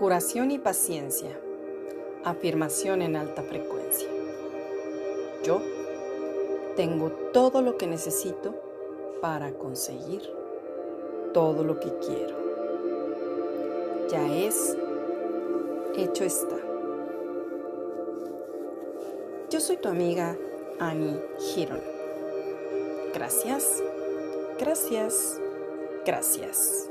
Curación y paciencia. Afirmación en alta frecuencia. Yo tengo todo lo que necesito para conseguir todo lo que quiero. Ya es, hecho está. Yo soy tu amiga Annie Giron. Gracias, gracias, gracias.